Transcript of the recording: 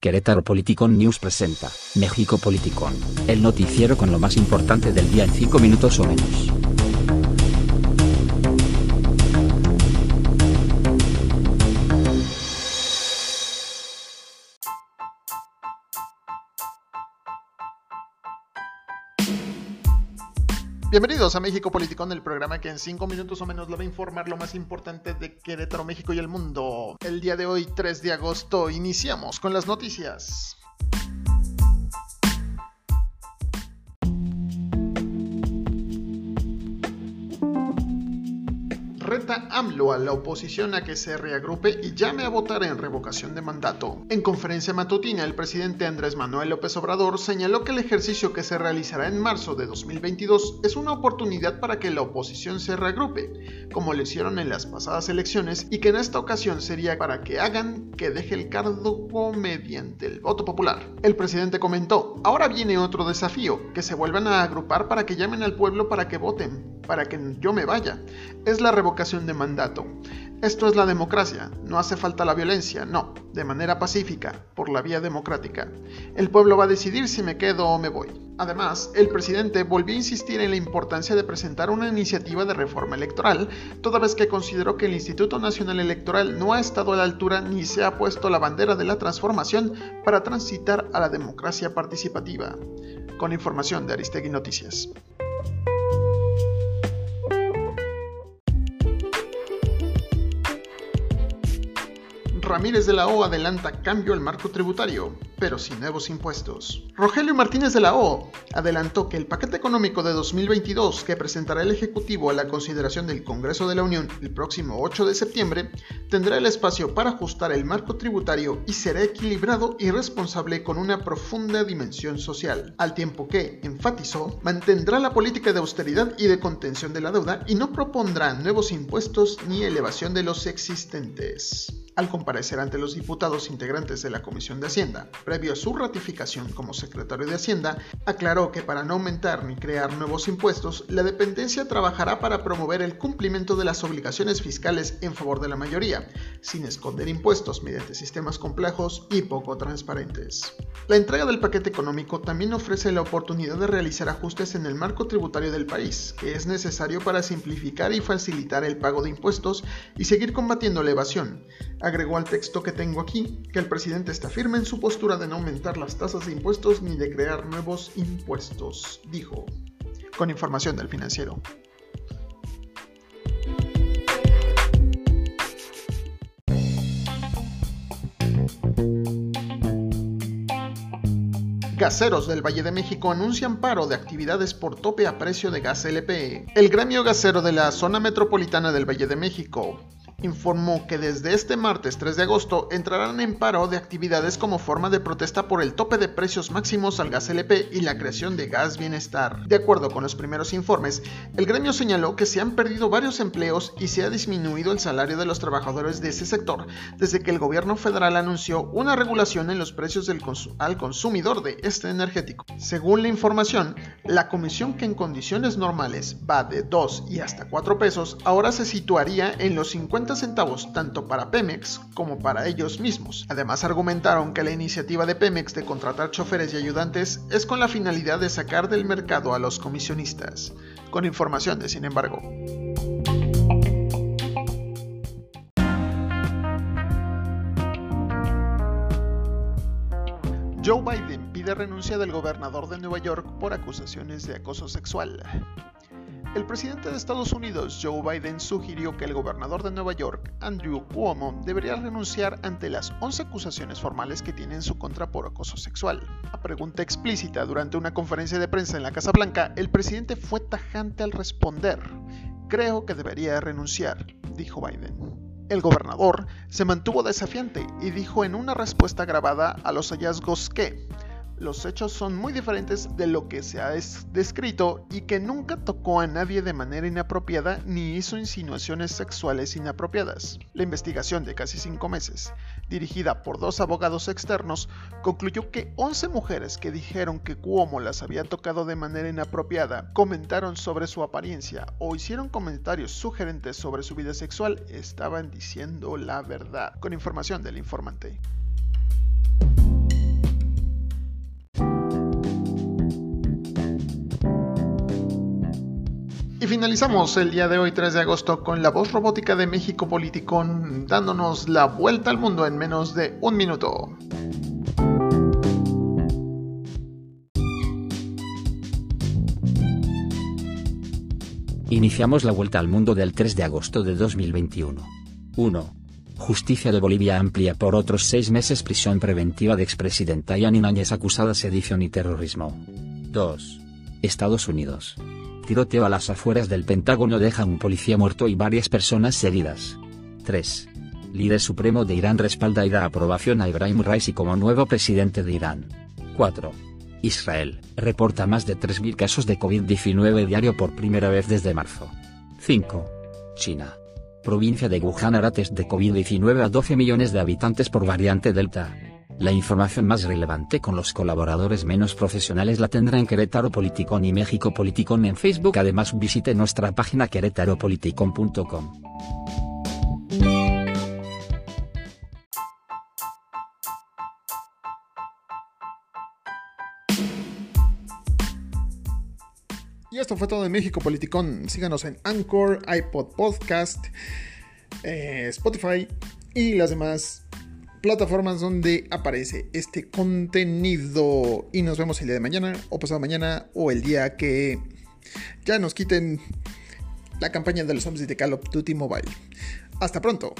Querétaro Politicon News presenta México Politicon, el noticiero con lo más importante del día en 5 minutos o menos. Bienvenidos a México Politicón, el programa que en 5 minutos o menos lo va a informar lo más importante de Querétaro, México y el mundo. El día de hoy, 3 de agosto, iniciamos con las noticias. Reta AMLO a la oposición a que se reagrupe y llame a votar en revocación de mandato. En conferencia matutina, el presidente Andrés Manuel López Obrador señaló que el ejercicio que se realizará en marzo de 2022 es una oportunidad para que la oposición se reagrupe, como lo hicieron en las pasadas elecciones, y que en esta ocasión sería para que hagan que deje el cargo mediante el voto popular. El presidente comentó, ahora viene otro desafío, que se vuelvan a agrupar para que llamen al pueblo para que voten, para que yo me vaya. Es la revocación de mandato. Esto es la democracia, no hace falta la violencia, no, de manera pacífica, por la vía democrática. El pueblo va a decidir si me quedo o me voy. Además, el presidente volvió a insistir en la importancia de presentar una iniciativa de reforma electoral, toda vez que consideró que el Instituto Nacional Electoral no ha estado a la altura ni se ha puesto la bandera de la transformación para transitar a la democracia participativa. Con información de Aristegui Noticias. Ramírez de la O adelanta cambio al marco tributario, pero sin nuevos impuestos. Rogelio Martínez de la O adelantó que el paquete económico de 2022 que presentará el Ejecutivo a la consideración del Congreso de la Unión el próximo 8 de septiembre tendrá el espacio para ajustar el marco tributario y será equilibrado y responsable con una profunda dimensión social, al tiempo que, enfatizó, mantendrá la política de austeridad y de contención de la deuda y no propondrá nuevos impuestos ni elevación de los existentes al comparecer ante los diputados integrantes de la Comisión de Hacienda, previo a su ratificación como secretario de Hacienda, aclaró que para no aumentar ni crear nuevos impuestos, la dependencia trabajará para promover el cumplimiento de las obligaciones fiscales en favor de la mayoría, sin esconder impuestos mediante sistemas complejos y poco transparentes. La entrega del paquete económico también ofrece la oportunidad de realizar ajustes en el marco tributario del país, que es necesario para simplificar y facilitar el pago de impuestos y seguir combatiendo la evasión, agregó al texto que tengo aquí que el presidente está firme en su postura de no aumentar las tasas de impuestos ni de crear nuevos impuestos, dijo, con información del financiero. Gaseros del Valle de México anuncian paro de actividades por tope a precio de gas LP. El gremio gasero de la zona metropolitana del Valle de México informó que desde este martes 3 de agosto entrarán en paro de actividades como forma de protesta por el tope de precios máximos al gas LP y la creación de gas bienestar. De acuerdo con los primeros informes, el gremio señaló que se han perdido varios empleos y se ha disminuido el salario de los trabajadores de ese sector desde que el gobierno federal anunció una regulación en los precios del al consumidor de este energético. Según la información, la comisión que en condiciones normales va de 2 y hasta 4 pesos ahora se situaría en los 50 centavos tanto para Pemex como para ellos mismos. Además argumentaron que la iniciativa de Pemex de contratar choferes y ayudantes es con la finalidad de sacar del mercado a los comisionistas. Con información de sin embargo. Joe Biden pide renuncia del gobernador de Nueva York por acusaciones de acoso sexual. El presidente de Estados Unidos, Joe Biden, sugirió que el gobernador de Nueva York, Andrew Cuomo, debería renunciar ante las 11 acusaciones formales que tiene en su contra por acoso sexual. A pregunta explícita durante una conferencia de prensa en la Casa Blanca, el presidente fue tajante al responder. Creo que debería renunciar, dijo Biden. El gobernador se mantuvo desafiante y dijo en una respuesta grabada a los hallazgos que los hechos son muy diferentes de lo que se ha descrito y que nunca tocó a nadie de manera inapropiada ni hizo insinuaciones sexuales inapropiadas. La investigación de casi cinco meses, dirigida por dos abogados externos, concluyó que 11 mujeres que dijeron que Cuomo las había tocado de manera inapropiada, comentaron sobre su apariencia o hicieron comentarios sugerentes sobre su vida sexual estaban diciendo la verdad, con información del informante. Finalizamos el día de hoy 3 de agosto con la voz robótica de México Politicón dándonos la vuelta al mundo en menos de un minuto. Iniciamos la vuelta al mundo del 3 de agosto de 2021. 1. Justicia de Bolivia amplia por otros seis meses prisión preventiva de expresidenta Yanin Áñez acusada de sedición y terrorismo. 2. Estados Unidos. Tiroteo a las afueras del Pentágono deja un policía muerto y varias personas heridas. 3. Líder supremo de Irán respalda y da aprobación a Ibrahim Raisi como nuevo presidente de Irán. 4. Israel, reporta más de 3.000 casos de COVID-19 diario por primera vez desde marzo. 5. China. Provincia de Wuhan hará test de COVID-19 a 12 millones de habitantes por variante Delta. La información más relevante con los colaboradores menos profesionales la tendrá en Querétaro Politicón y México Politicón en Facebook. Además visite nuestra página querétaropoliticón.com. Y esto fue todo de México Politicón. Síganos en Anchor, iPod Podcast, eh, Spotify y las demás plataformas donde aparece este contenido. Y nos vemos el día de mañana, o pasado mañana, o el día que ya nos quiten la campaña de los zombies de Call of Duty Mobile. Hasta pronto.